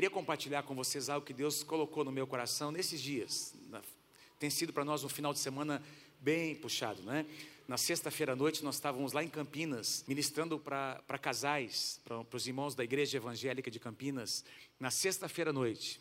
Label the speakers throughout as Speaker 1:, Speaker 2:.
Speaker 1: queria compartilhar com vocês algo que Deus colocou no meu coração nesses dias. Tem sido para nós um final de semana bem puxado, né? Na sexta-feira à noite, nós estávamos lá em Campinas, ministrando para casais, para os irmãos da Igreja Evangélica de Campinas, na sexta-feira à noite.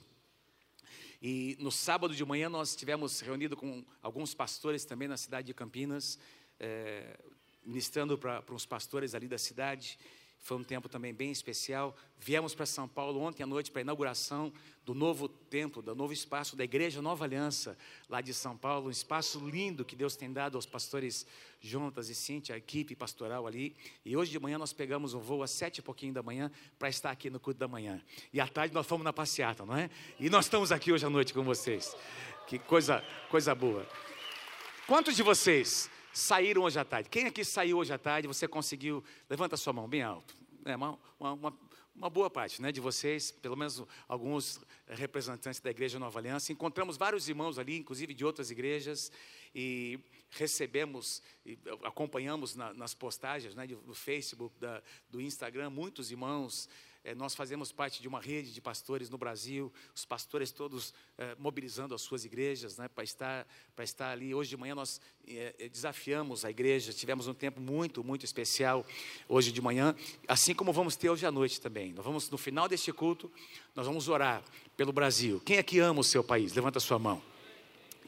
Speaker 1: E no sábado de manhã, nós estivemos reunidos com alguns pastores também na cidade de Campinas, é, ministrando para uns pastores ali da cidade. Foi um tempo também bem especial. Viemos para São Paulo ontem à noite para a inauguração do novo templo, do novo espaço da Igreja Nova Aliança, lá de São Paulo. Um espaço lindo que Deus tem dado aos pastores Jonatas e Cintia, a equipe pastoral ali. E hoje de manhã nós pegamos um voo às sete e pouquinho da manhã para estar aqui no culto da manhã. E à tarde nós fomos na passeata, não é? E nós estamos aqui hoje à noite com vocês. Que coisa, coisa boa. Quantos de vocês saíram hoje à tarde? Quem aqui saiu hoje à tarde? Você conseguiu? Levanta sua mão bem alto. É uma, uma, uma boa parte né, de vocês, pelo menos alguns representantes da Igreja Nova Aliança. Encontramos vários irmãos ali, inclusive de outras igrejas, e recebemos, e acompanhamos na, nas postagens né, do Facebook, da, do Instagram, muitos irmãos é, nós fazemos parte de uma rede de pastores no Brasil, os pastores todos é, mobilizando as suas igrejas né, para estar, estar ali. Hoje de manhã nós é, desafiamos a igreja, tivemos um tempo muito, muito especial hoje de manhã, assim como vamos ter hoje à noite também. Nós vamos, no final deste culto, nós vamos orar pelo Brasil. Quem é que ama o seu país? Levanta a sua mão.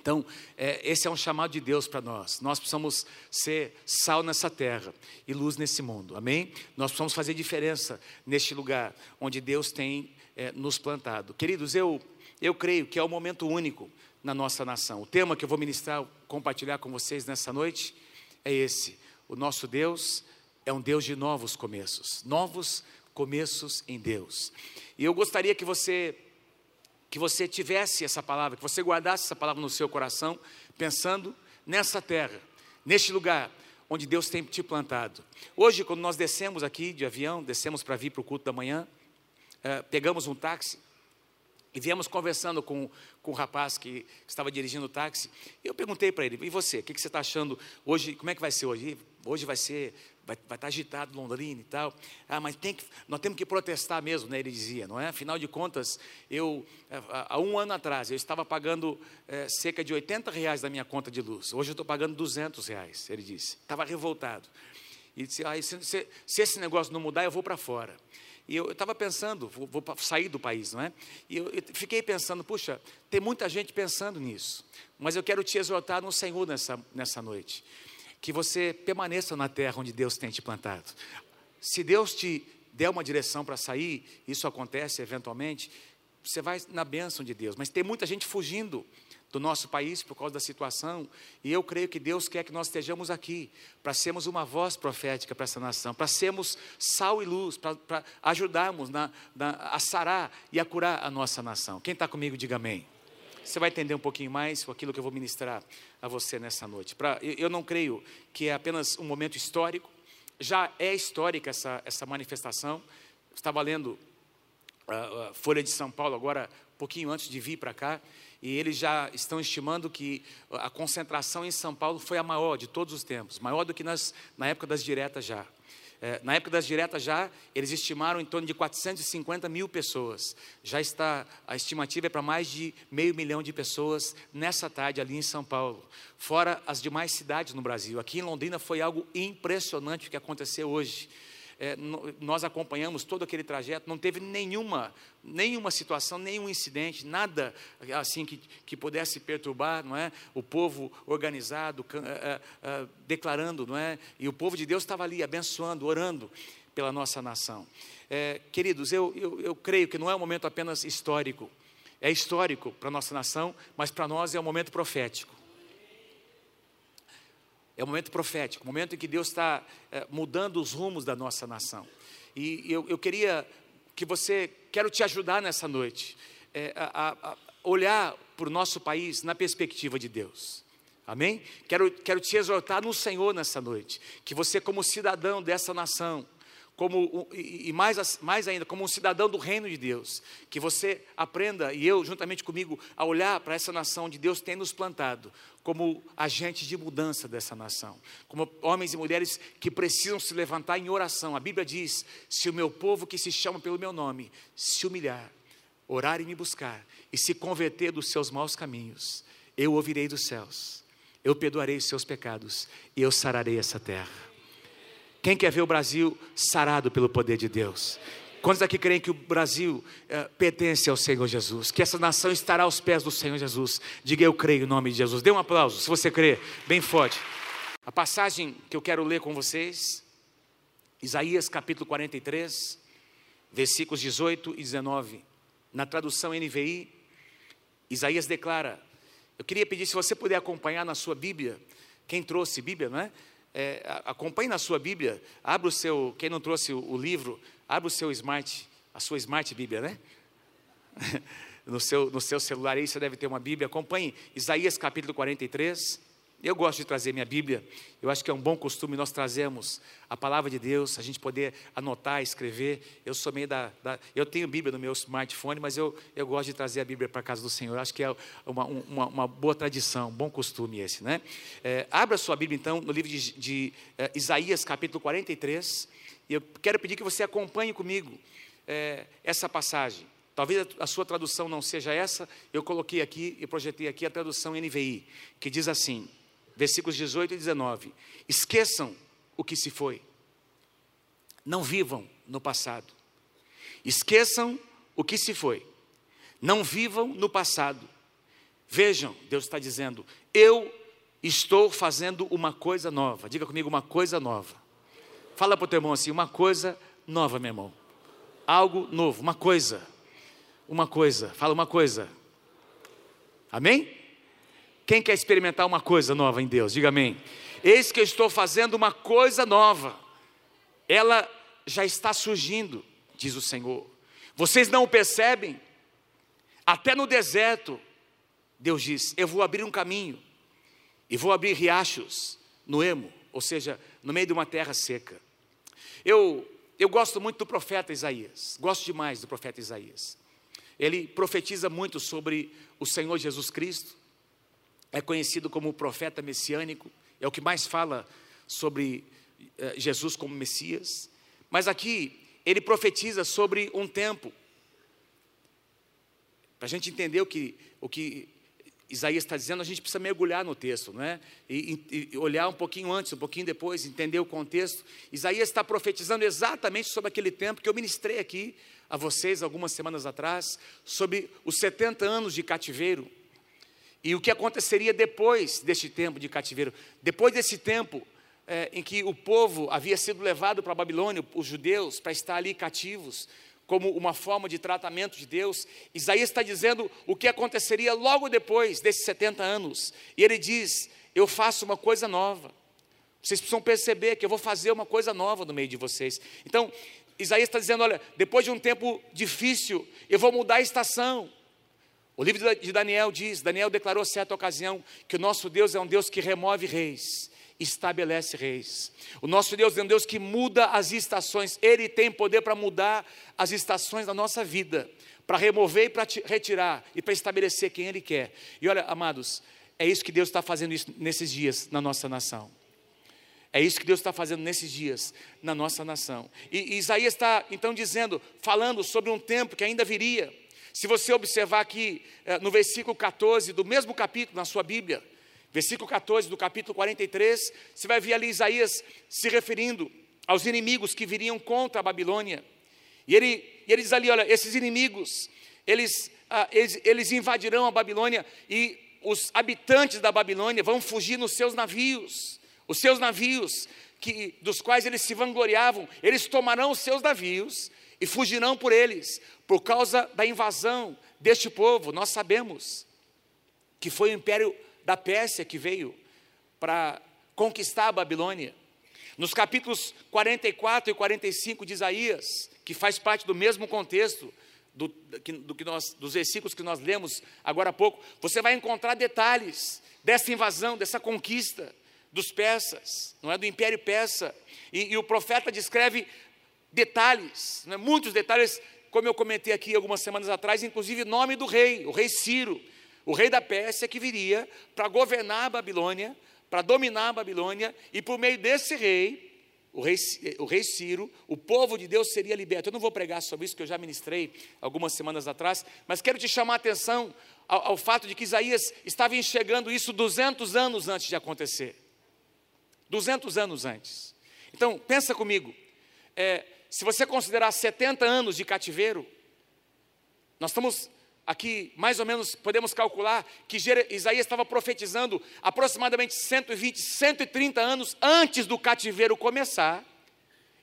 Speaker 1: Então, é, esse é um chamado de Deus para nós. Nós precisamos ser sal nessa terra e luz nesse mundo, amém? Nós precisamos fazer diferença neste lugar onde Deus tem é, nos plantado. Queridos, eu, eu creio que é um momento único na nossa nação. O tema que eu vou ministrar, compartilhar com vocês nessa noite é esse: o nosso Deus é um Deus de novos começos, novos começos em Deus. E eu gostaria que você que você tivesse essa palavra, que você guardasse essa palavra no seu coração, pensando nessa terra, neste lugar onde Deus tem te plantado. Hoje, quando nós descemos aqui de avião, descemos para vir para o culto da manhã, eh, pegamos um táxi e viemos conversando com, com o rapaz que, estava dirigindo o táxi. E eu perguntei para ele: e você, o que, que você está achando hoje? Como é que vai ser hoje? Hoje vai ser vai, vai estar agitado Londrina e tal. Ah, mas tem que, nós temos que protestar mesmo, né? Ele dizia, não é? Afinal de contas, eu, é, há um ano atrás, eu estava pagando é, cerca de 80 reais da minha conta de luz. Hoje eu estou pagando 200 reais, ele disse. Estava revoltado. E disse, ah, se, se, se esse negócio não mudar, eu vou para fora. E eu estava pensando, vou, vou, sair do país, não é? E eu, eu, fiquei pensando, puxa, tem muita gente pensando nisso. Mas eu quero te exortar no Senhor nessa, nessa noite que você permaneça na terra onde Deus tem te plantado. Se Deus te der uma direção para sair, isso acontece eventualmente, você vai na bênção de Deus. Mas tem muita gente fugindo do nosso país por causa da situação, e eu creio que Deus quer que nós estejamos aqui para sermos uma voz profética para essa nação, para sermos sal e luz, para, ajudarmos na, na, a sarar e a curar a nossa nação. Quem está comigo, diga amém. Você vai entender um pouquinho mais com aquilo que eu vou ministrar a você nessa noite. Pra, eu não creio que é apenas um momento histórico, já é histórica essa, essa manifestação. Estava lendo a, a Folha de São Paulo agora, um pouquinho antes de vir para cá, e eles já estão estimando que a concentração em São Paulo foi a maior de todos os tempos, maior do que nas, na época das diretas já. É, na época das diretas já, eles estimaram em torno de 450 mil pessoas. Já está, a estimativa é para mais de meio milhão de pessoas nessa tarde ali em São Paulo. Fora as demais cidades no Brasil. Aqui em Londrina foi algo impressionante o que aconteceu hoje é, nós acompanhamos todo aquele trajeto, não teve nenhuma, nenhuma situação, nenhum incidente, nada assim que, que pudesse perturbar, não é? O povo organizado, é, é, declarando, não é? E o povo de Deus estava ali abençoando, orando pela nossa nação. É, queridos, eu, eu, eu creio que não é um momento apenas histórico, é histórico para a nossa nação, mas para nós é um momento profético. É um momento profético, um momento em que Deus está é, mudando os rumos da nossa nação. E eu, eu, queria que você, quero te ajudar nessa noite, é, a, a olhar para o nosso país na perspectiva de Deus. Amém? Quero, quero te exortar no Senhor nessa noite, que você, como cidadão dessa nação, como, e mais, mais ainda, como um cidadão do reino de Deus, que você aprenda, e eu juntamente comigo, a olhar para essa nação onde Deus tem nos plantado, como agentes de mudança dessa nação, como homens e mulheres que precisam se levantar em oração. A Bíblia diz: se o meu povo que se chama pelo meu nome se humilhar, orar e me buscar, e se converter dos seus maus caminhos, eu ouvirei dos céus, eu perdoarei os seus pecados e eu sararei essa terra. Quem quer ver o Brasil sarado pelo poder de Deus? Quantos aqui creem que o Brasil é, pertence ao Senhor Jesus? Que essa nação estará aos pés do Senhor Jesus? Diga eu creio em nome de Jesus. Dê um aplauso, se você crê, bem forte. A passagem que eu quero ler com vocês, Isaías capítulo 43, versículos 18 e 19. Na tradução NVI, Isaías declara: Eu queria pedir se você puder acompanhar na sua Bíblia, quem trouxe Bíblia, não é? É acompanhe na sua Bíblia, abra o seu, quem não trouxe o, livro, Abra o seu smart, a sua smart Bíblia, né? no, seu, no seu celular aí você deve ter uma Bíblia. Acompanhe Isaías capítulo 43. Eu gosto de trazer minha Bíblia. Eu acho que é um bom costume nós trazemos a palavra de Deus, a gente poder anotar, escrever. Eu sou meio da, da eu tenho Bíblia no meu smartphone, mas eu, eu gosto de trazer a Bíblia para a casa do Senhor. Eu acho que é uma, uma, uma, boa tradição, um bom costume esse, né? É, abra sua Bíblia então no livro de, de é, Isaías capítulo 43. E eu quero pedir que você acompanhe comigo é, essa passagem. Talvez a sua tradução não seja essa, eu coloquei aqui e projetei aqui a tradução NVI, que diz assim, versículos 18 e 19: Esqueçam o que se foi, não vivam no passado. Esqueçam o que se foi, não vivam no passado. Vejam, Deus está dizendo, eu estou fazendo uma coisa nova. Diga comigo, uma coisa nova. Fala para o teu irmão assim: uma coisa nova, meu irmão. Algo novo, uma coisa. Uma coisa. Fala uma coisa. Amém? Quem quer experimentar uma coisa nova em Deus? Diga amém. Eis que eu estou fazendo uma coisa nova. Ela já está surgindo, diz o Senhor. Vocês não o percebem? Até no deserto, Deus diz: Eu vou abrir um caminho e vou abrir riachos no emo, ou seja, no meio de uma terra seca. Eu, eu gosto muito do profeta Isaías, gosto demais do profeta Isaías. Ele profetiza muito sobre o Senhor Jesus Cristo, é conhecido como o profeta messiânico, é o que mais fala sobre eh, Jesus como Messias. Mas aqui ele profetiza sobre um tempo, para a gente entender o que, o que Isaías está dizendo, a gente precisa mergulhar no texto, não é? E, e, olhar um pouquinho antes, um pouquinho depois, entender o contexto. Isaías está profetizando exatamente sobre aquele tempo que eu ministrei aqui a vocês algumas semanas atrás, sobre os 70 anos de cativeiro. E o que aconteceria depois deste tempo de cativeiro? Depois desse tempo é, em que o povo havia sido levado para a Babilônia, os judeus, para estar ali cativos, como uma forma de tratamento de Deus. Isaías está dizendo o que aconteceria logo depois desses 70 anos. E ele diz: Eu faço uma coisa nova. Vocês precisam perceber que eu vou fazer uma coisa nova no meio de vocês. Então, Isaías está dizendo: Olha, depois de um tempo difícil, eu vou mudar a estação. O livro de Daniel diz: Daniel declarou certa ocasião que o nosso Deus é um Deus que remove reis estabelece reis. O nosso Deus é um Deus que muda as estações, Ele tem poder para mudar as estações da nossa vida, para remover e para retirar e para estabelecer quem Ele quer. E olha, amados, é isso que Deus está fazendo nesses dias na nossa nação. É isso que Deus está fazendo nesses dias na nossa nação. E, e Isaías está então dizendo, falando sobre um tempo que ainda viria. Se você observar aqui eh, no versículo 14 do mesmo capítulo na sua Bíblia, versículo 14 do capítulo 43, você vai ver ali Isaías se referindo aos inimigos que viriam contra a Babilônia. E ele, ele diz ali: olha, esses inimigos, eles, ah, eles, eles invadirão a Babilônia e os habitantes da Babilônia vão fugir nos seus navios. Os seus navios, que, dos quais eles se vangloriavam, eles tomarão os seus navios e fugirão por eles, por causa da invasão deste povo. Nós sabemos que foi o império da Pérsia que veio para conquistar a Babilônia. Nos capítulos 44 e 45 de Isaías, que faz parte do mesmo contexto do, do que nós, dos versículos que nós lemos agora há pouco, você vai encontrar detalhes dessa invasão, dessa conquista dos persas, não é do Império Persa. E, e o profeta descreve detalhes, é? muitos detalhes, como eu comentei aqui algumas semanas atrás, inclusive nome do rei, o rei Ciro, o rei da Pérsia que viria para governar a Babilônia, para dominar a Babilônia, e por meio desse rei, o rei, o rei Ciro, o povo de Deus seria liberto. Eu não vou pregar sobre isso, que eu já ministrei algumas semanas atrás, mas quero te chamar a atenção ao, ao fato de que Isaías estava enxergando isso 200 anos antes de acontecer. 200 anos antes. Então, pensa comigo, é, se você considerar 70 anos de cativeiro, nós estamos aqui, mais ou menos, podemos calcular que Isaías estava profetizando aproximadamente 120, 130 anos antes do cativeiro começar,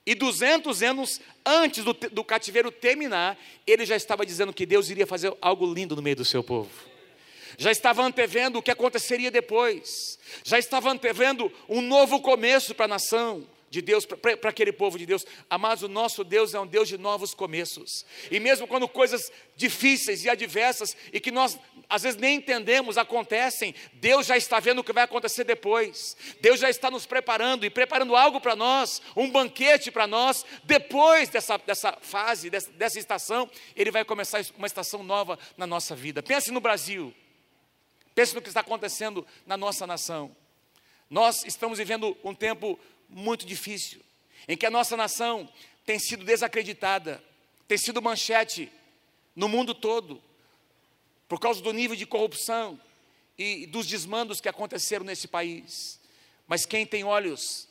Speaker 1: e 200 anos antes do, do cativeiro terminar, ele já estava dizendo que Deus iria fazer algo lindo no meio do seu povo. Já estava antevendo o que aconteceria depois, já estava antevendo um novo começo para a nação de Deus, para aquele povo de Deus. Amados, o nosso Deus é um Deus de novos começos. E mesmo quando coisas difíceis e adversas e que nós às vezes nem entendemos acontecem, Deus já está vendo o que vai acontecer depois. Deus já está nos preparando e preparando algo para nós, um banquete para nós. Depois dessa, dessa fase, dessa, dessa estação, Ele vai começar uma estação nova na nossa vida. Pense no Brasil. Pense no que está acontecendo na nossa nação. Nós estamos vivendo um tempo muito difícil, em que a nossa nação tem sido desacreditada, tem sido manchete no mundo todo, por causa do nível de corrupção e dos desmandos que aconteceram nesse país. Mas quem tem olhos,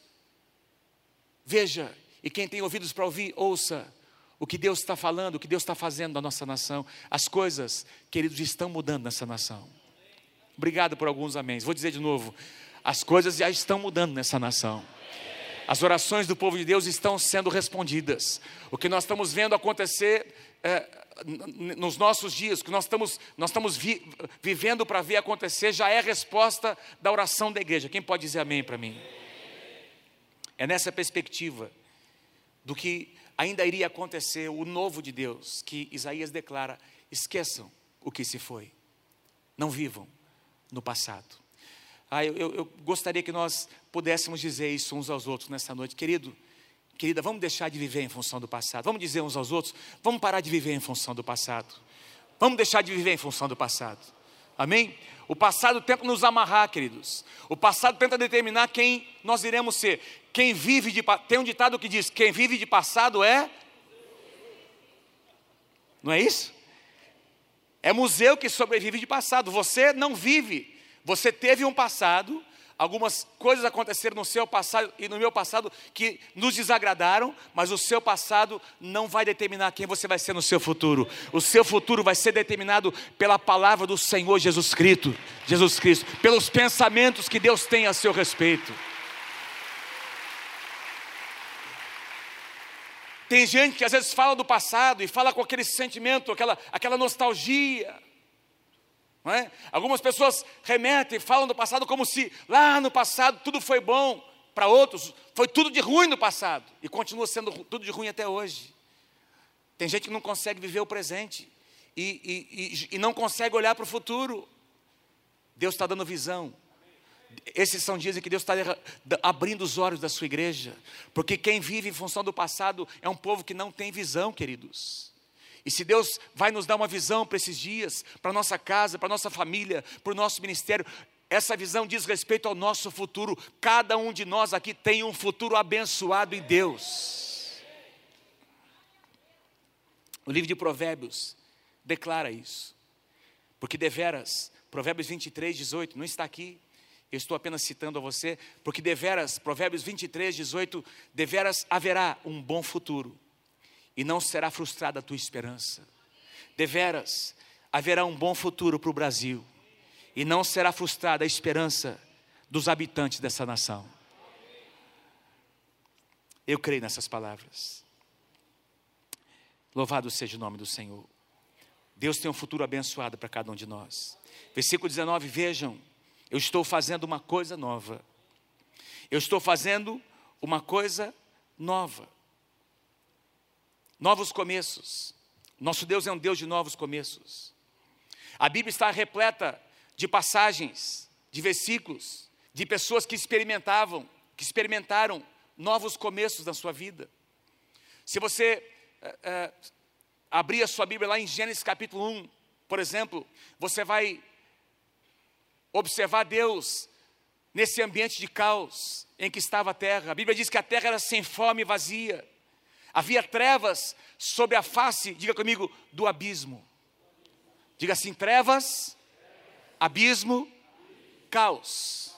Speaker 1: veja, e quem tem ouvidos para ouvir, ouça o que Deus está falando, o que Deus está fazendo na nossa nação. As coisas, queridos, estão mudando nessa nação. Obrigado por alguns améns. Vou dizer de novo: as coisas já estão mudando nessa nação. As orações do povo de Deus estão sendo respondidas. O que nós estamos vendo acontecer é, nos nossos dias, que nós estamos, nós estamos vi, vivendo para ver acontecer, já é resposta da oração da igreja. Quem pode dizer amém para mim? É nessa perspectiva do que ainda iria acontecer, o novo de Deus, que Isaías declara: esqueçam o que se foi, não vivam no passado. Ah, eu, eu, eu gostaria que nós pudéssemos dizer isso uns aos outros nessa noite, querido. Querida, vamos deixar de viver em função do passado. Vamos dizer uns aos outros, vamos parar de viver em função do passado. Vamos deixar de viver em função do passado. Amém? O passado tenta nos amarrar, queridos. O passado tenta determinar quem nós iremos ser. Quem vive de tem um ditado que diz: quem vive de passado é Não é isso? É museu que sobrevive de passado. Você não vive você teve um passado, algumas coisas aconteceram no seu passado e no meu passado que nos desagradaram, mas o seu passado não vai determinar quem você vai ser no seu futuro. O seu futuro vai ser determinado pela palavra do Senhor Jesus Cristo, Jesus Cristo, pelos pensamentos que Deus tem a seu respeito. Tem gente que às vezes fala do passado e fala com aquele sentimento, aquela, aquela nostalgia. É? Algumas pessoas remetem, falam do passado como se lá no passado tudo foi bom, para outros foi tudo de ruim no passado e continua sendo tudo de ruim até hoje. Tem gente que não consegue viver o presente e, e, e, e não consegue olhar para o futuro. Deus está dando visão. Esses são dias em que Deus está abrindo os olhos da sua igreja, porque quem vive em função do passado é um povo que não tem visão, queridos. E se Deus vai nos dar uma visão para esses dias, para nossa casa, para nossa família, para o nosso ministério, essa visão diz respeito ao nosso futuro. Cada um de nós aqui tem um futuro abençoado em Deus. O livro de Provérbios declara isso. Porque deveras, Provérbios 23, 18, não está aqui, eu estou apenas citando a você, porque deveras, Provérbios 23, 18, deveras haverá um bom futuro e não será frustrada a tua esperança. Deveras, haverá um bom futuro para o Brasil e não será frustrada a esperança dos habitantes dessa nação. Eu creio nessas palavras. Louvado seja o nome do Senhor. Deus tem um futuro abençoado para cada um de nós. Versículo 19: Vejam, eu estou fazendo uma coisa nova. Eu estou fazendo uma coisa nova. Novos começos. Nosso Deus é um Deus de novos começos. A Bíblia está repleta de passagens, de versículos, de pessoas que experimentavam, que experimentaram novos começos na sua vida. Se você é, é, abrir a sua Bíblia lá em Gênesis capítulo 1, por exemplo, você vai observar Deus nesse ambiente de caos em que estava a terra. A Bíblia diz que a terra era sem fome e vazia. Havia trevas sobre a face, diga comigo, do abismo. Diga assim: trevas, abismo, caos.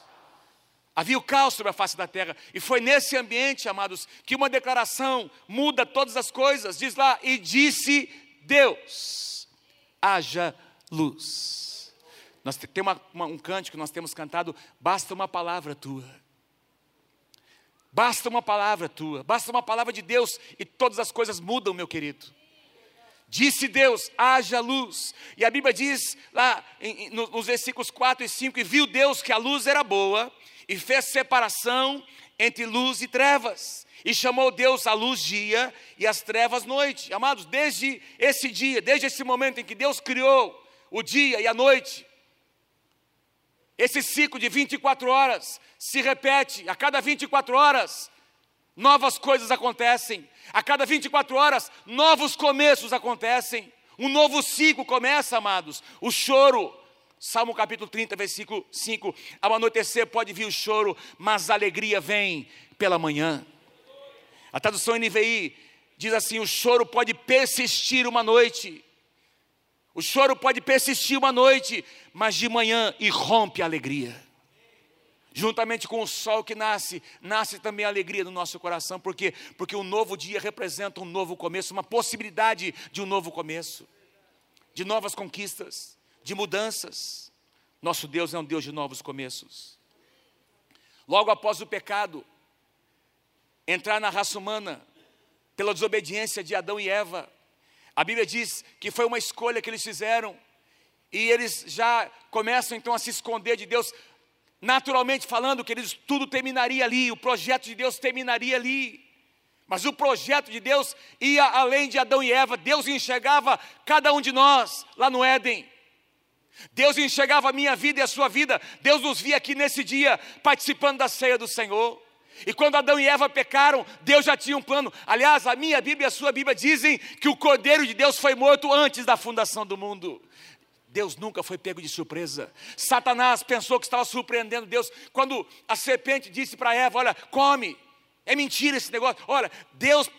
Speaker 1: Havia o caos sobre a face da terra, e foi nesse ambiente, amados, que uma declaração muda todas as coisas. Diz lá: E disse Deus: haja luz. Nós tem uma, uma, um cântico que nós temos cantado, basta uma palavra tua. Basta uma palavra tua, basta uma palavra de Deus e todas as coisas mudam, meu querido. Disse Deus: haja luz. E a Bíblia diz lá em, nos versículos 4 e 5: E viu Deus que a luz era boa, e fez separação entre luz e trevas. E chamou Deus a luz dia e as trevas noite. Amados, desde esse dia, desde esse momento em que Deus criou o dia e a noite, esse ciclo de 24 horas se repete, a cada 24 horas, novas coisas acontecem, a cada 24 horas, novos começos acontecem, um novo ciclo começa, amados. O choro, Salmo capítulo 30, versículo 5: Ao anoitecer pode vir o choro, mas a alegria vem pela manhã. A tradução NVI diz assim: o choro pode persistir uma noite. O choro pode persistir uma noite, mas de manhã irrompe a alegria. Juntamente com o sol que nasce, nasce também a alegria do nosso coração, porque porque um novo dia representa um novo começo, uma possibilidade de um novo começo, de novas conquistas de mudanças. Nosso Deus é um Deus de novos começos. Logo após o pecado, entrar na raça humana, pela desobediência de Adão e Eva, a Bíblia diz que foi uma escolha que eles fizeram, e eles já começam então a se esconder de Deus, naturalmente falando que tudo terminaria ali, o projeto de Deus terminaria ali. Mas o projeto de Deus ia além de Adão e Eva, Deus enxergava cada um de nós lá no Éden. Deus enxergava a minha vida e a sua vida. Deus nos via aqui nesse dia participando da ceia do Senhor. E quando Adão e Eva pecaram, Deus já tinha um plano. Aliás, a minha Bíblia e a sua Bíblia dizem que o Cordeiro de Deus foi morto antes da fundação do mundo. Deus nunca foi pego de surpresa. Satanás pensou que estava surpreendendo Deus quando a serpente disse para Eva: Olha, come. É mentira esse negócio. Olha, Deus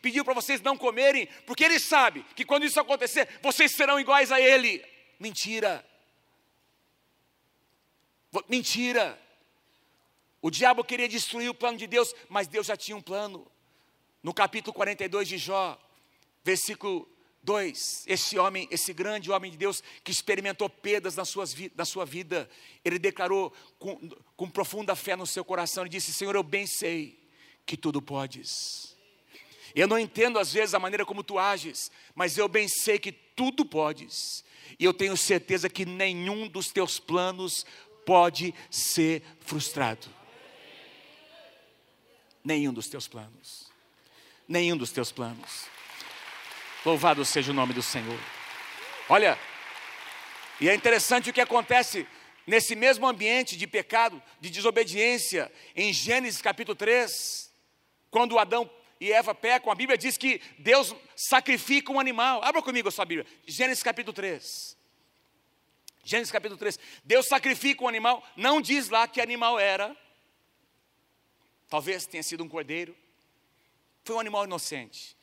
Speaker 1: pediu para vocês não comerem, porque Ele sabe que quando isso acontecer, vocês serão iguais a Ele. Mentira. Mentira. O diabo queria destruir o plano de Deus, mas Deus já tinha um plano. No capítulo 42 de Jó, versículo 2, esse homem, esse grande homem de Deus que experimentou perdas na, suas, na sua vida, ele declarou com, com profunda fé no seu coração, ele disse: Senhor, eu bem sei que tudo podes. Eu não entendo às vezes a maneira como tu ages, mas eu bem sei que tudo podes. E eu tenho certeza que nenhum dos teus planos pode ser frustrado. Nenhum dos teus planos. Nenhum dos teus planos. Louvado seja o nome do Senhor. Olha, e é interessante o que acontece nesse mesmo ambiente de pecado, de desobediência, em Gênesis capítulo 3, quando Adão e Eva pecam, a Bíblia diz que Deus sacrifica um animal. Abra comigo a sua Bíblia, Gênesis capítulo 3. Gênesis capítulo 3. Deus sacrifica um animal, não diz lá que animal era. Talvez tenha sido um cordeiro. Foi um animal inocente.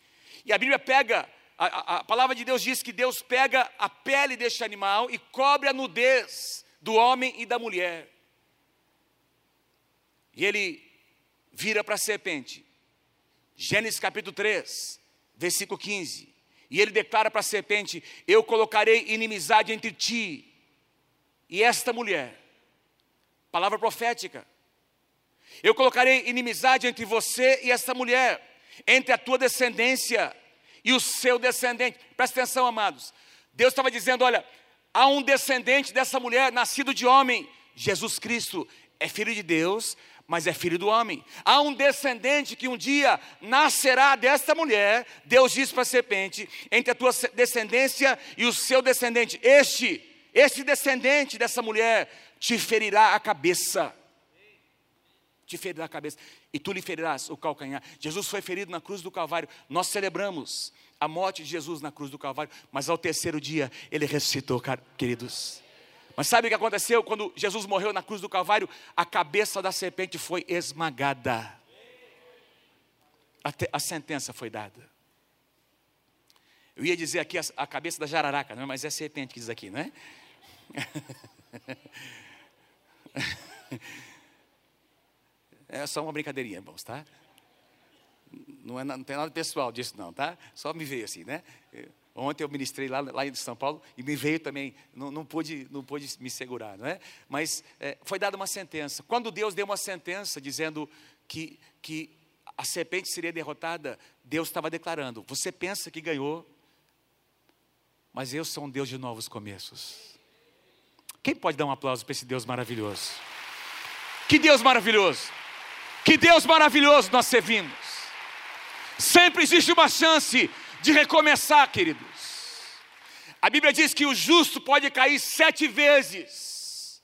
Speaker 1: E a Bíblia pega, a, a, a palavra de Deus diz que Deus pega a pele deste animal e cobre a nudez do homem e da mulher. E ele vira para a serpente. Gênesis capítulo 3, versículo 15. E ele declara para a serpente: Eu colocarei inimizade entre ti e esta mulher. Palavra profética. Eu colocarei inimizade entre você e esta mulher, entre a tua descendência e o seu descendente. Presta atenção, amados. Deus estava dizendo: olha, há um descendente dessa mulher, nascido de homem, Jesus Cristo, é filho de Deus, mas é filho do homem. Há um descendente que um dia nascerá desta mulher. Deus diz para a serpente: entre a tua descendência e o seu descendente, este esse descendente dessa mulher te ferirá a cabeça. Te ferirá a cabeça. E tu lhe ferirás o calcanhar. Jesus foi ferido na cruz do Calvário. Nós celebramos a morte de Jesus na cruz do Calvário. Mas ao terceiro dia, ele ressuscitou, queridos. Mas sabe o que aconteceu quando Jesus morreu na cruz do Calvário? A cabeça da serpente foi esmagada. A, a sentença foi dada. Eu ia dizer aqui a, a cabeça da jararaca, não, é? mas é serpente que diz aqui, não é? É só uma brincadeirinha, irmãos, tá? Não, é, não tem nada pessoal disso, não, tá? Só me veio assim, né? Ontem eu ministrei lá, lá em São Paulo e me veio também, não, não, pude, não pude me segurar, não é? Mas é, foi dada uma sentença. Quando Deus deu uma sentença dizendo que, que a serpente seria derrotada, Deus estava declarando: Você pensa que ganhou, mas eu sou um Deus de novos começos. Quem pode dar um aplauso para esse Deus maravilhoso? Que Deus maravilhoso! Que Deus maravilhoso nós servimos. Sempre existe uma chance de recomeçar, queridos. A Bíblia diz que o justo pode cair sete vezes.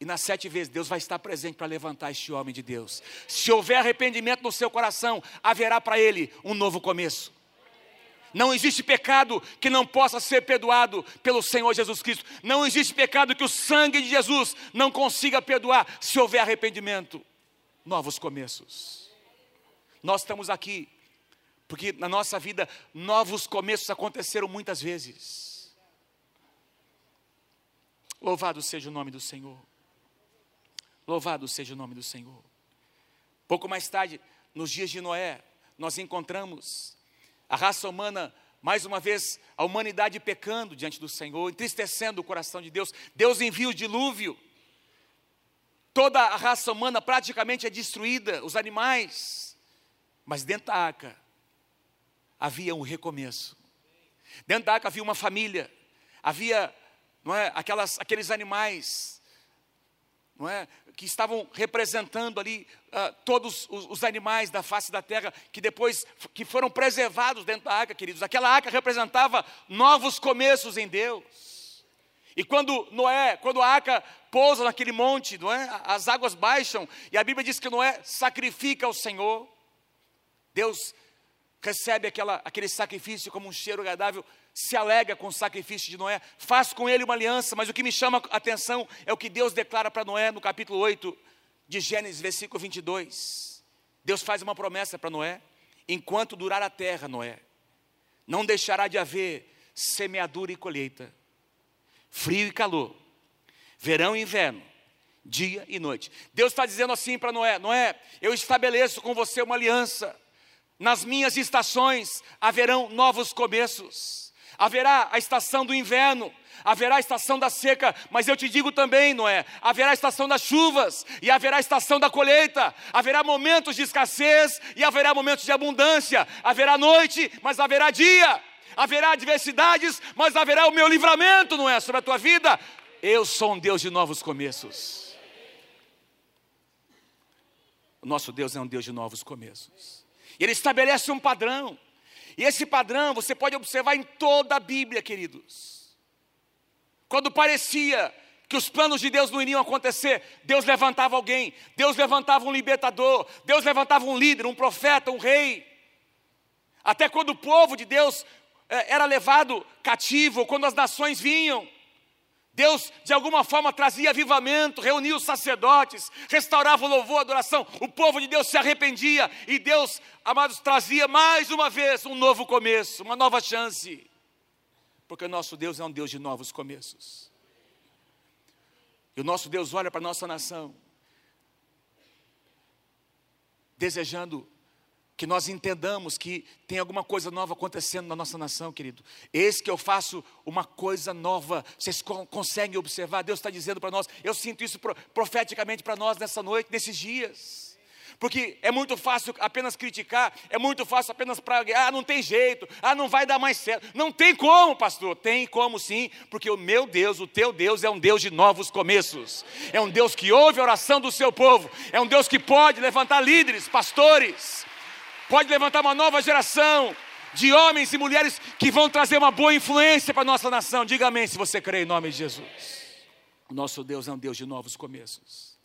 Speaker 1: E nas sete vezes Deus vai estar presente para levantar este homem de Deus. Se houver arrependimento no seu coração, haverá para ele um novo começo. Não existe pecado que não possa ser perdoado pelo Senhor Jesus Cristo. Não existe pecado que o sangue de Jesus não consiga perdoar se houver arrependimento novos começos. Nós estamos aqui porque na nossa vida novos começos aconteceram muitas vezes. Louvado seja o nome do Senhor. Louvado seja o nome do Senhor. Pouco mais tarde, nos dias de Noé, nós encontramos a raça humana, mais uma vez, a humanidade pecando diante do Senhor, entristecendo o coração de Deus. Deus envia o dilúvio toda a raça humana praticamente é destruída, os animais. Mas dentro da arca havia um recomeço. Dentro da arca havia uma família, havia não é, aquelas, aqueles animais não é, que estavam representando ali uh, todos os, os, animais da face da terra, que depois que foram preservados dentro da arca, queridos. Aquela arca representava novos começos em Deus. E quando Noé, quando a arca pousa naquele monte, não é? as águas baixam, e a Bíblia diz que Noé sacrifica ao Senhor, Deus recebe aquela, aquele sacrifício como um cheiro agradável, se alega com o sacrifício de Noé, faz com ele uma aliança, mas o que me chama a atenção é o que Deus declara para Noé no capítulo 8 de Gênesis, versículo 22. Deus faz uma promessa para Noé: enquanto durar a terra, Noé, não deixará de haver semeadura e colheita frio e calor, verão e inverno, dia e noite. Deus está dizendo assim para Noé: Noé, eu estabeleço com você uma aliança. Nas minhas estações haverão novos começos. Haverá a estação do inverno, haverá a estação da seca, mas eu te digo também, Noé, haverá a estação das chuvas e haverá a estação da colheita, haverá momentos de escassez e haverá momentos de abundância, haverá noite, mas haverá dia haverá adversidades, mas haverá o meu livramento, não é? Sobre a tua vida. Eu sou um Deus de novos começos. O nosso Deus é um Deus de novos começos. Ele estabelece um padrão. E esse padrão você pode observar em toda a Bíblia, queridos. Quando parecia que os planos de Deus não iriam acontecer, Deus levantava alguém, Deus levantava um libertador, Deus levantava um líder, um profeta, um rei. Até quando o povo de Deus era levado cativo, quando as nações vinham, Deus de alguma forma trazia avivamento, reunia os sacerdotes, restaurava o louvor, a adoração, o povo de Deus se arrependia e Deus, amados, trazia mais uma vez um novo começo, uma nova chance, porque o nosso Deus é um Deus de novos começos. E o nosso Deus olha para a nossa nação, desejando que nós entendamos que tem alguma coisa nova acontecendo na nossa nação, querido. Eis que eu faço uma coisa nova. Vocês conseguem observar? Deus está dizendo para nós. Eu sinto isso profeticamente para nós nessa noite, nesses dias. Porque é muito fácil apenas criticar, é muito fácil apenas para, ah, não tem jeito, ah, não vai dar mais certo. Não tem como, pastor. Tem como sim, porque o meu Deus, o teu Deus é um Deus de novos começos. É um Deus que ouve a oração do seu povo. É um Deus que pode levantar líderes, pastores, pode levantar uma nova geração de homens e mulheres que vão trazer uma boa influência para a nossa nação. Diga amém se você crê em nome de Jesus. O nosso Deus é um Deus de novos começos.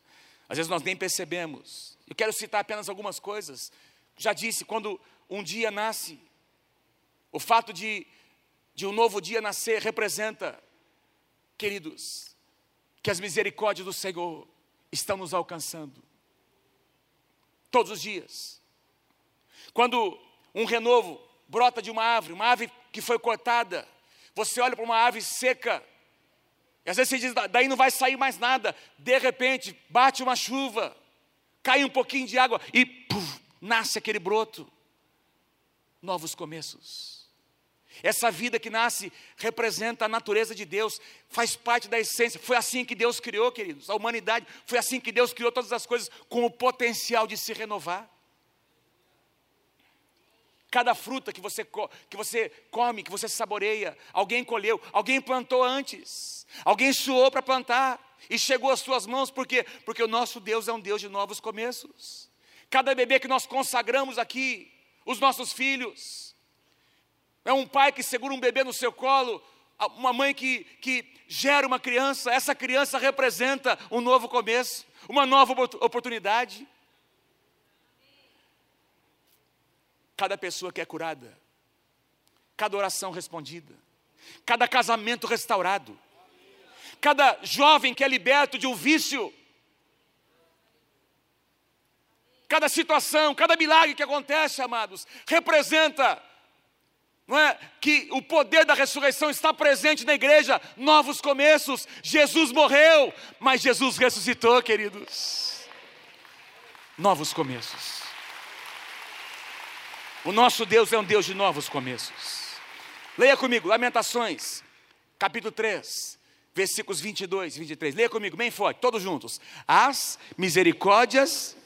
Speaker 1: Às vezes nós nem percebemos. Eu quero citar apenas algumas coisas. Já disse, quando um dia nasce, o fato de, de um novo dia nascer representa, queridos, que as misericórdias do Senhor estão nos alcançando todos os dias. Quando um renovo brota de uma árvore, uma árvore que foi cortada, você olha para uma árvore seca, e às vezes você diz, daí não vai sair mais nada. De repente, bate uma chuva, cai um pouquinho de água e nasce aquele broto. Novos começos. Essa vida que nasce representa a natureza de Deus, faz parte da essência. Foi assim que Deus criou, queridos, a humanidade. Foi assim que Deus criou todas as coisas com o potencial de se renovar. Cada fruta que você, que você come, que você saboreia, alguém colheu, alguém plantou antes, alguém suou para plantar e chegou às suas mãos, por quê? Porque o nosso Deus é um Deus de novos começos. Cada bebê que nós consagramos aqui, os nossos filhos, é um pai que segura um bebê no seu colo, uma mãe que, que gera uma criança, essa criança representa um novo começo, uma nova oportunidade. Cada pessoa que é curada, cada oração respondida, cada casamento restaurado, cada jovem que é liberto de um vício, cada situação, cada milagre que acontece, amados, representa não é? Que o poder da ressurreição está presente na igreja, novos começos. Jesus morreu, mas Jesus ressuscitou, queridos. Novos começos. O nosso Deus é um Deus de novos começos. Leia comigo, Lamentações, capítulo 3, versículos 22 e 23. Leia comigo, bem forte, todos juntos. As misericórdias.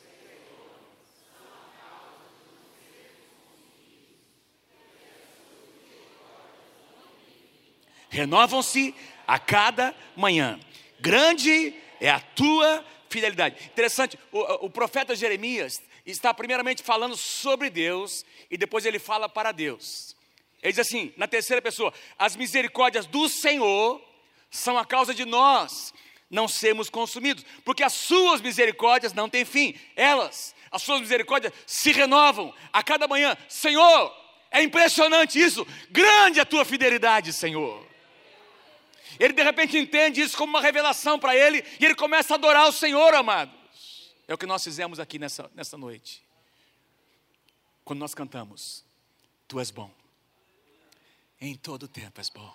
Speaker 1: Renovam-se a cada manhã. Grande é a tua fidelidade. Interessante, o, o profeta Jeremias está primeiramente falando sobre Deus e depois ele fala para Deus. Ele diz assim, na terceira pessoa: as misericórdias do Senhor são a causa de nós não sermos consumidos, porque as suas misericórdias não têm fim, elas, as suas misericórdias se renovam a cada manhã. Senhor, é impressionante isso, grande a tua fidelidade, Senhor. Ele de repente entende isso como uma revelação para ele e ele começa a adorar o Senhor, amados. É o que nós fizemos aqui nessa, nessa noite. Quando nós cantamos, Tu és bom, em todo tempo és bom,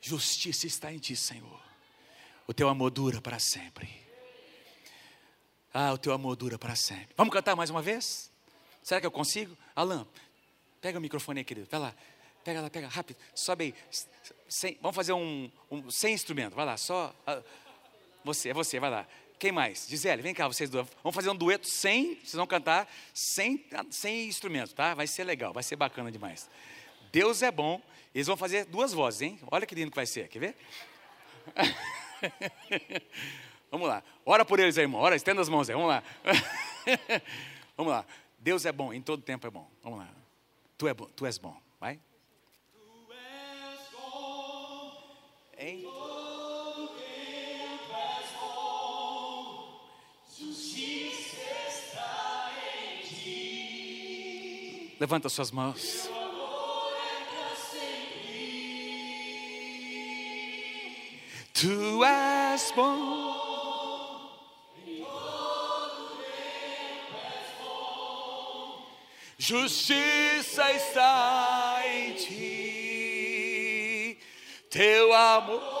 Speaker 1: justiça está em Ti, Senhor, o Teu amor dura para sempre. Ah, o Teu amor dura para sempre. Vamos cantar mais uma vez? Será que eu consigo? Alan, pega o microfone aí, querido, vai lá. Pega lá, pega, rápido, sobe aí. Sem, vamos fazer um, um, sem instrumento, vai lá, só. Uh, você, é você, vai lá. Quem mais? Gisele, vem cá, vocês duas. Vamos fazer um dueto sem, vocês vão cantar sem, sem instrumento, tá? Vai ser legal, vai ser bacana demais. Deus é bom. Eles vão fazer duas vozes, hein? Olha que lindo que vai ser, quer ver? vamos lá. Ora por eles aí, irmão. Ora, estenda as mãos aí. Vamos lá. vamos lá. Deus é bom, em todo tempo é bom. Vamos lá. Tu, é bom, tu és bom. Vai. Tu és bom. Em Levanta suas mãos. Tu és bom. Justiça está em ti, teu amor.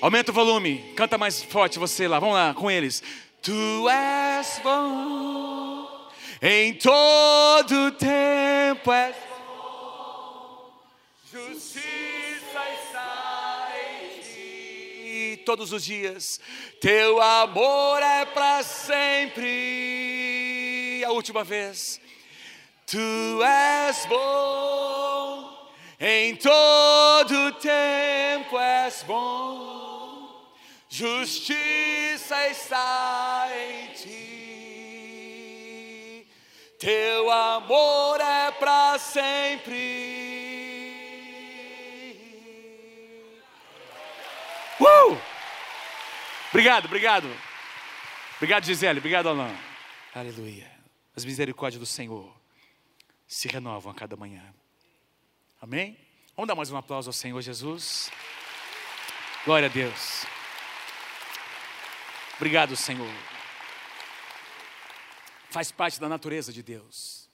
Speaker 1: Aumenta o volume, canta mais forte você lá, vamos lá com eles. Tu és bom em todo tempo és bom, justiça está em ti todos os dias, teu amor é para sempre. A última vez, tu és bom, em todo tempo és bom, justiça está em ti. Teu amor é para sempre. Uh! Obrigado, obrigado. Obrigado, Gisele. Obrigado, Alain. Aleluia. As misericórdias do Senhor se renovam a cada manhã. Amém? Vamos dar mais um aplauso ao Senhor Jesus. Glória a Deus. Obrigado, Senhor. Faz parte da natureza de Deus.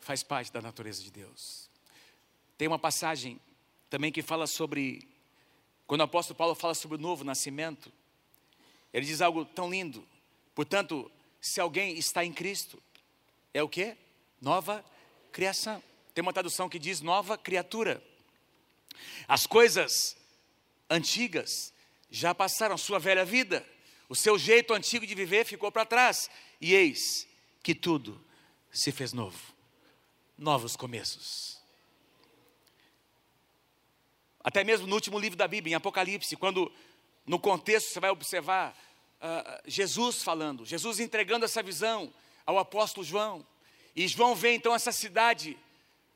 Speaker 1: Faz parte da natureza de Deus. Tem uma passagem também que fala sobre, quando o apóstolo Paulo fala sobre o novo nascimento, ele diz algo tão lindo. Portanto, se alguém está em Cristo, é o que? Nova criação. Tem uma tradução que diz nova criatura. As coisas antigas já passaram, sua velha vida, o seu jeito antigo de viver ficou para trás, e eis que tudo se fez novo. Novos começos. Até mesmo no último livro da Bíblia, em Apocalipse, quando no contexto você vai observar uh, Jesus falando, Jesus entregando essa visão ao apóstolo João, e João vê então essa cidade,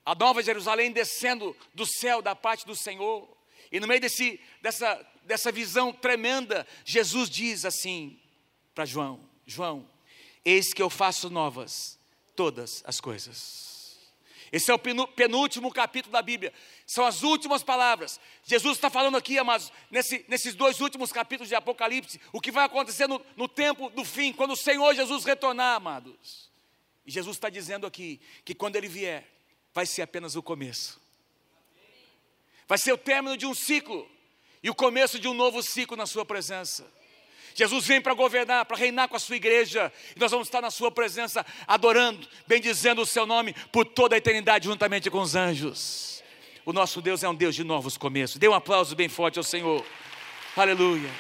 Speaker 1: a nova Jerusalém descendo do céu da parte do Senhor, e no meio desse, dessa, dessa visão tremenda, Jesus diz assim para João: João, eis que eu faço novas todas as coisas. Esse é o penúltimo capítulo da Bíblia. São as últimas palavras. Jesus está falando aqui, amados, nesse, nesses dois últimos capítulos de Apocalipse, o que vai acontecer no, no tempo do fim, quando o Senhor Jesus retornar, amados. E Jesus está dizendo aqui que quando Ele vier, vai ser apenas o começo. Vai ser o término de um ciclo e o começo de um novo ciclo na Sua presença. Jesus vem para governar, para reinar com a sua igreja, e nós vamos estar na sua presença, adorando, bendizendo o seu nome por toda a eternidade, juntamente com os anjos. O nosso Deus é um Deus de novos começos. Dê um aplauso bem forte ao Senhor. Aleluia,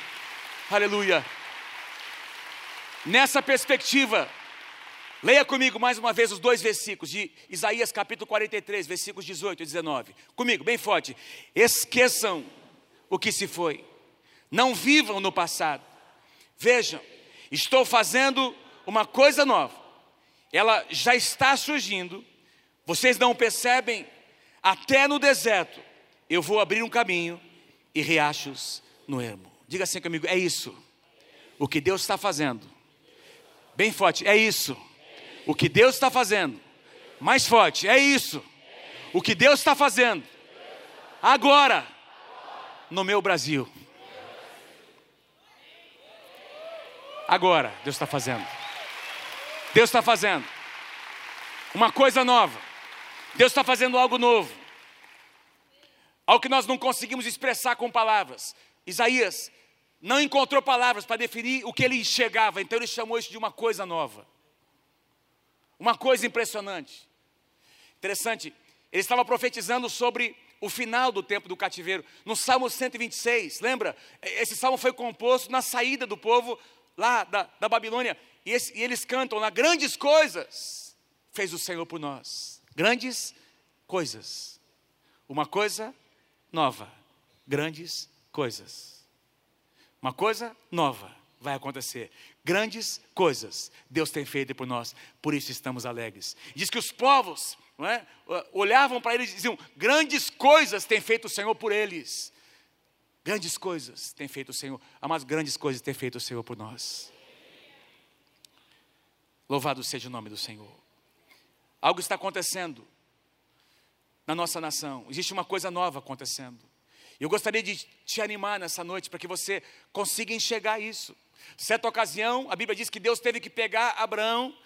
Speaker 1: aleluia. Nessa perspectiva, leia comigo mais uma vez os dois versículos de Isaías capítulo 43, versículos 18 e 19. Comigo, bem forte. Esqueçam o que se foi. Não vivam no passado. Vejam, estou fazendo uma coisa nova. Ela já está surgindo. Vocês não percebem? Até no deserto eu vou abrir um caminho e riachos no ermo. Diga assim comigo, é isso. O que Deus está fazendo. Bem forte, é isso. O que Deus está fazendo. Mais forte, é isso. O que Deus está fazendo. Agora no meu Brasil. Agora, Deus está fazendo. Deus está fazendo uma coisa nova. Deus está fazendo algo novo. Algo que nós não conseguimos expressar com palavras. Isaías não encontrou palavras para definir o que ele enxergava, então ele chamou isso de uma coisa nova. Uma coisa impressionante. Interessante, ele estava profetizando sobre o final do tempo do cativeiro. No Salmo 126, lembra? Esse salmo foi composto na saída do povo lá da, da Babilônia. E, esse, e eles cantam lá, grandes coisas fez o Senhor por nós. Grandes coisas. Uma coisa nova. Grandes coisas. Uma coisa nova vai acontecer. Grandes coisas Deus tem feito por nós, por isso estamos alegres. Diz que os povos é? olhavam para eles e diziam: grandes coisas tem feito o Senhor por eles. Grandes coisas tem feito o Senhor, amados, grandes coisas tem feito o Senhor por nós. Louvado seja o nome do Senhor. Algo está acontecendo na nossa nação, existe uma coisa nova acontecendo. Eu gostaria de te animar nessa noite para que você consiga enxergar isso. Certa ocasião, a Bíblia diz que Deus teve que pegar Abraão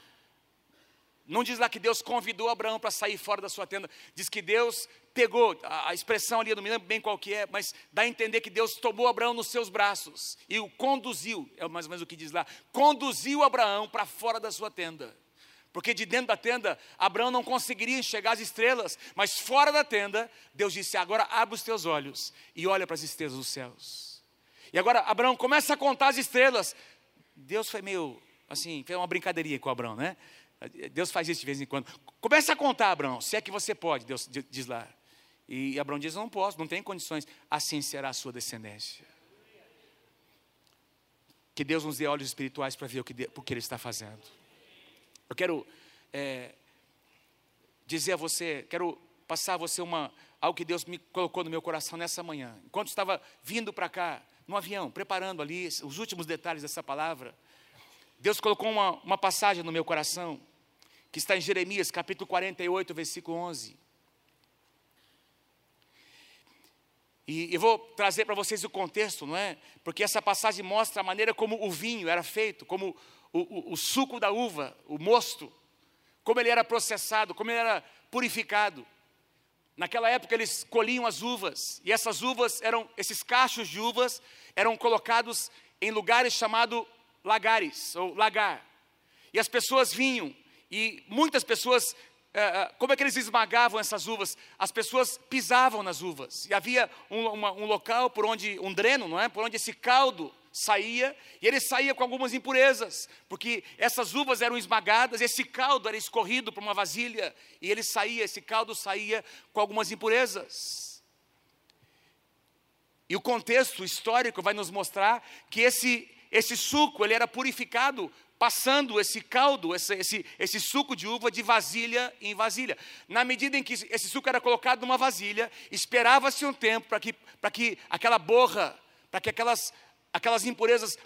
Speaker 1: não diz lá que Deus convidou Abraão para sair fora da sua tenda. Diz que Deus pegou, a, expressão ali, eu não me lembro bem qual que é, mas dá a entender que Deus tomou Abraão nos seus braços e o conduziu, é mais ou menos o que diz lá, conduziu Abraão para fora da sua tenda. Porque de dentro da tenda, Abraão não conseguiria enxergar as estrelas, mas fora da tenda, Deus disse: agora abre os teus olhos e olha para as estrelas dos céus. E agora Abraão começa a contar as estrelas. Deus foi meio assim, fez uma brincadeirinha com Abraão, né? Deus faz isso de vez em quando. Começa a contar, Abraão, se é que você pode, Deus diz lá. E Abraão diz: Não posso, não tem condições. Assim será a sua descendência. Que Deus nos dê olhos espirituais para ver o que, o que Ele está fazendo. Eu quero é, dizer a você, quero passar a você uma, algo que Deus me colocou no meu coração nessa manhã. Enquanto estava vindo para cá, no avião, preparando ali os últimos detalhes dessa palavra, Deus colocou uma, uma passagem no meu coração, que está em Jeremias capítulo 48, versículo 11. E eu vou trazer para vocês o contexto, não é? Porque essa passagem mostra a maneira como o vinho era feito, como o, o, o suco da uva, o mosto, como ele era processado, como ele era purificado. Naquela época eles colhiam as uvas, e essas uvas eram, esses cachos de uvas eram colocados em lugares chamados lagares, ou lagar. E as pessoas vinham, e muitas pessoas é, é, como é que eles esmagavam essas uvas? As pessoas pisavam nas uvas. E havia um, uma, um local por onde, um dreno, não é? Por onde esse caldo saía, e ele saía com algumas impurezas, porque essas uvas eram esmagadas, esse caldo era escorrido para uma vasilha, e ele saía, esse caldo saía com algumas impurezas. E o contexto histórico vai nos mostrar que esse, esse suco ele era purificado passando esse caldo, esse, esse, esse, suco de uva de vasilha em vasilha. Na medida em que esse suco era colocado numa vasilha, esperava-se um tempo para que, que aquela borra, para que aquelas, aquelas impurezas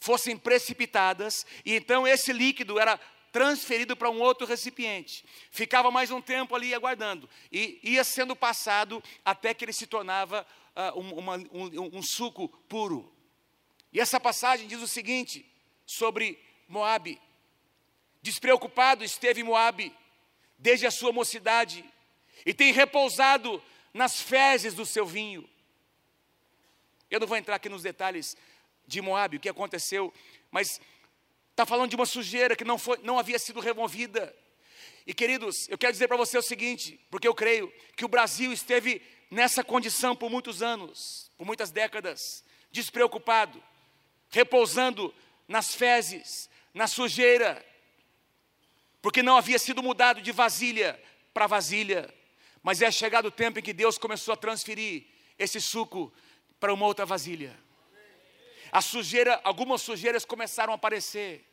Speaker 1: fossem precipitadas, e então esse líquido era transferido para um outro recipiente. Ficava mais um tempo ali aguardando, e ia sendo passado até que ele se tornava uh, um, uma, um, um suco puro. E essa passagem diz o seguinte sobre Moabe. Despreocupado esteve Moabe desde a sua mocidade e tem repousado nas fezes do seu vinho. Eu não vou entrar aqui nos detalhes de Moabe, o que aconteceu, mas está falando de uma sujeira que não, foi, não havia sido removida. E queridos, eu quero dizer para você o seguinte, porque eu creio que o Brasil esteve nessa condição por muitos anos, por muitas décadas, despreocupado, repousando nas fezes, na sujeira, porque não havia sido mudado de vasilha para vasilha, mas é chegado o tempo em que Deus começou a transferir esse suco para uma outra vasilha. A sujeira, algumas sujeiras começaram a aparecer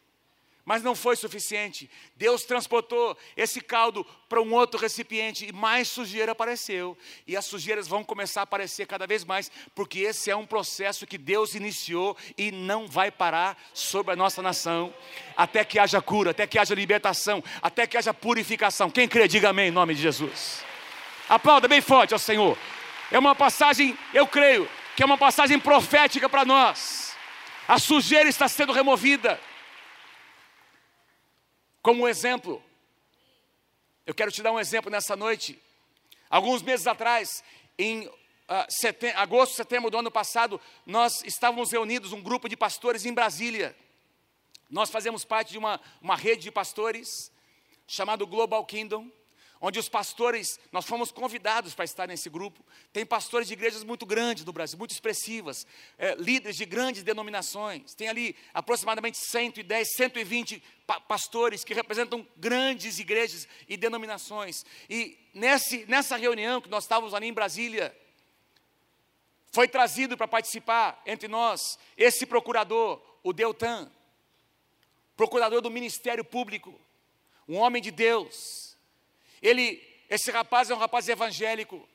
Speaker 1: mas não foi suficiente. Deus transportou esse caldo para um outro recipiente e mais sujeira apareceu. E as sujeiras vão começar a aparecer cada vez mais, porque esse é um processo que Deus iniciou e não vai parar sobre a nossa nação, até que haja cura, até que haja libertação, até que haja purificação. Quem crê, diga amém em nome de Jesus. Aplauda bem forte ao Senhor. É uma passagem, eu creio, que é uma passagem profética para nós. A sujeira está sendo removida como exemplo, eu quero te dar um exemplo nessa noite. Alguns meses atrás, em uh, setembro, agosto, setembro do ano passado, nós estávamos reunidos, um grupo de pastores em Brasília. Nós fazemos parte de uma, uma rede de pastores chamado Global Kingdom onde os pastores, nós fomos convidados para estar nesse grupo. Tem pastores de igrejas muito grandes no Brasil, muito expressivas, é, líderes de grandes denominações. Tem ali aproximadamente 110, 120 pa pastores que representam grandes igrejas e denominações. E nesse, nessa reunião que nós estávamos ali em Brasília, foi trazido para participar entre nós esse procurador, o Deltan, procurador do Ministério Público, um homem de Deus ele, esse rapaz é um rapaz evangélico,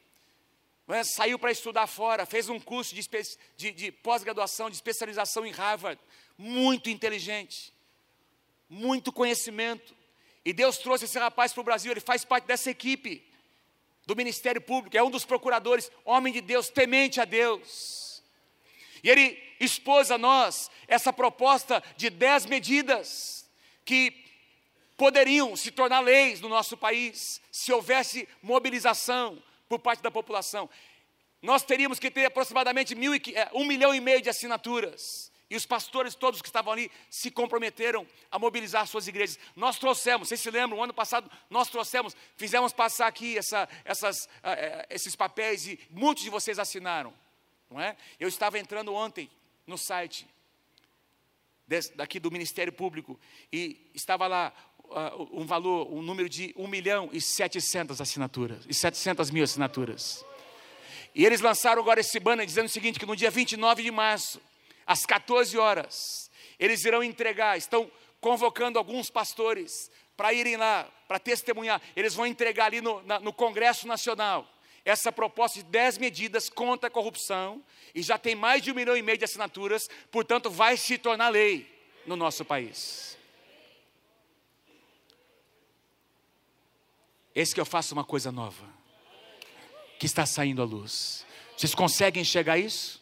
Speaker 1: é? saiu para estudar fora, fez um curso de, de, de pós-graduação, de especialização em Harvard, muito inteligente, muito conhecimento. E Deus trouxe esse rapaz para o Brasil, ele faz parte dessa equipe do Ministério Público, é um dos procuradores, homem de Deus, temente a Deus. E ele expôs a nós essa proposta de dez medidas que poderiam se tornar leis no nosso país se houvesse mobilização por parte da população. Nós teríamos que ter aproximadamente mil, é, um milhão e meio de assinaturas. E os pastores todos que estavam ali se comprometeram a mobilizar suas igrejas. Nós trouxemos, vocês se lembram, o ano passado nós trouxemos, fizemos passar aqui essa, essas, uh, esses papéis e muitos de vocês assinaram. Não é? Eu estava entrando ontem no site daqui do Ministério Público e estava lá um valor, um número de 1 milhão e 700 assinaturas, e 700 mil assinaturas. E eles lançaram agora esse banner dizendo o seguinte, que no dia 29 de março, às 14 horas, eles irão entregar, estão convocando alguns pastores para irem lá, para testemunhar, eles vão entregar ali no, na, no Congresso Nacional, essa proposta de 10 medidas contra a corrupção, e já tem mais de um milhão e meio de assinaturas, portanto vai se tornar lei no nosso país. Eis que eu faço uma coisa nova, que está saindo à luz. Vocês conseguem enxergar isso?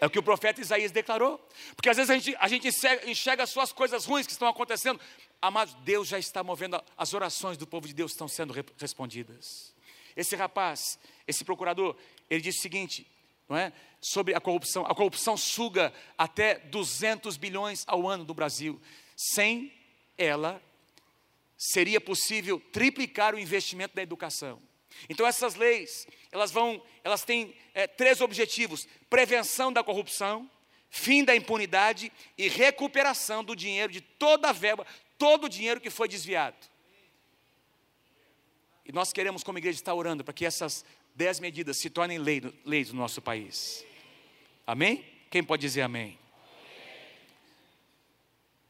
Speaker 1: É o que o profeta Isaías declarou. Porque às vezes a gente, a gente enxerga, as coisas ruins que estão acontecendo. Amados, Deus já está movendo, as orações do povo de Deus estão sendo respondidas. Esse rapaz, esse procurador, ele disse o seguinte, não é? Sobre a corrupção. A corrupção suga até 200 bilhões ao ano do Brasil. Sem ela, seria possível triplicar o investimento da educação. Então essas leis, elas vão, elas têm é, três objetivos: prevenção da corrupção, fim da impunidade e recuperação do dinheiro de toda a verba, todo o dinheiro que foi desviado. E nós queremos, como igreja, estar orando para que essas dez medidas se tornem lei, leis no nosso país. Amém? Quem pode dizer amém? amém?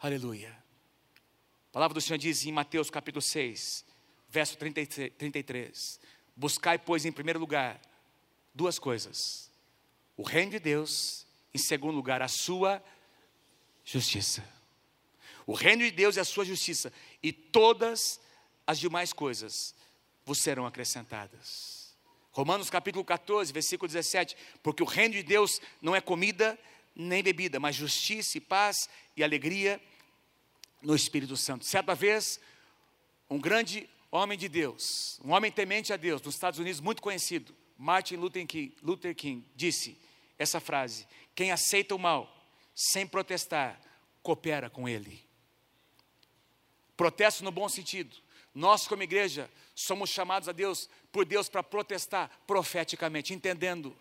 Speaker 1: Aleluia. Palavra do Senhor diz em Mateus capítulo 6, verso 33: Buscai, pois, em primeiro lugar, duas coisas: o reino de Deus, em segundo lugar, a sua justiça. O reino de Deus é a sua justiça, e todas as demais coisas vos serão acrescentadas. Romanos capítulo 14, versículo 17: Porque o reino de Deus não é comida nem bebida, mas justiça e paz e alegria no Espírito Santo. Certa vez, um grande homem de Deus, um homem temente a Deus, nos Estados Unidos, muito conhecido, Martin Luther King, Luther King disse essa frase: Quem aceita o mal sem protestar, coopera com ele. Protesto no bom sentido. Nós, como igreja, somos chamados a Deus, por Deus, para protestar profeticamente, entendendo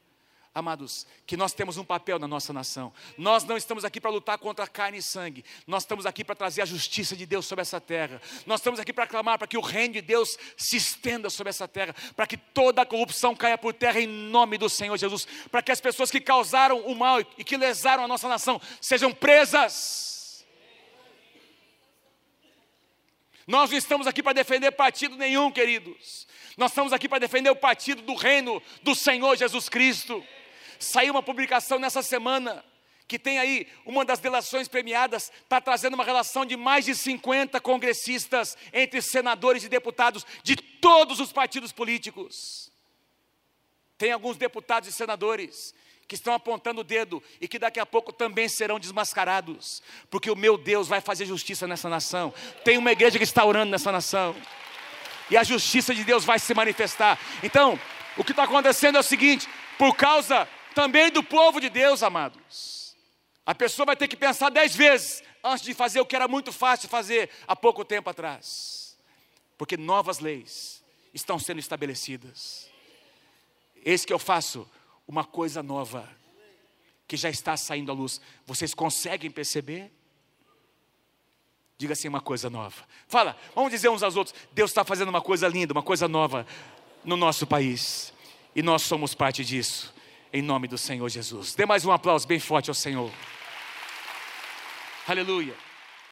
Speaker 1: amados, que nós temos um papel na nossa nação. Nós não estamos aqui para lutar contra carne e sangue. Nós estamos aqui para trazer a justiça de Deus sobre essa terra. Nós estamos aqui para clamar para que o reino de Deus se estenda sobre essa terra, para que toda a corrupção caia por terra em nome do Senhor Jesus, para que as pessoas que causaram o mal e que lesaram a nossa nação sejam presas. Nós não estamos aqui para defender partido nenhum, queridos. Nós estamos aqui para defender o partido do reino do Senhor Jesus Cristo. Saiu uma publicação nessa semana que tem aí uma das delações premiadas, está trazendo uma relação de mais de 50 congressistas entre senadores e deputados de todos os partidos políticos. Tem alguns deputados e senadores que estão apontando o dedo e que daqui a pouco também serão desmascarados, porque o meu Deus vai fazer justiça nessa nação. Tem uma igreja que está orando nessa nação, e a justiça de Deus vai se manifestar. Então, o que está acontecendo é o seguinte: por causa também do povo de Deus, amados. A pessoa vai ter que pensar dez vezes antes de fazer o que era muito fácil fazer há pouco tempo atrás, porque novas leis estão sendo estabelecidas. Eis que eu faço uma coisa nova, que já está saindo à luz. Vocês conseguem perceber? Diga assim uma coisa nova. Fala, vamos dizer uns aos outros: Deus está fazendo uma coisa linda, uma coisa nova no nosso país. E nós somos parte disso em nome do Senhor Jesus. Dê mais um aplauso bem forte ao Senhor. Aleluia.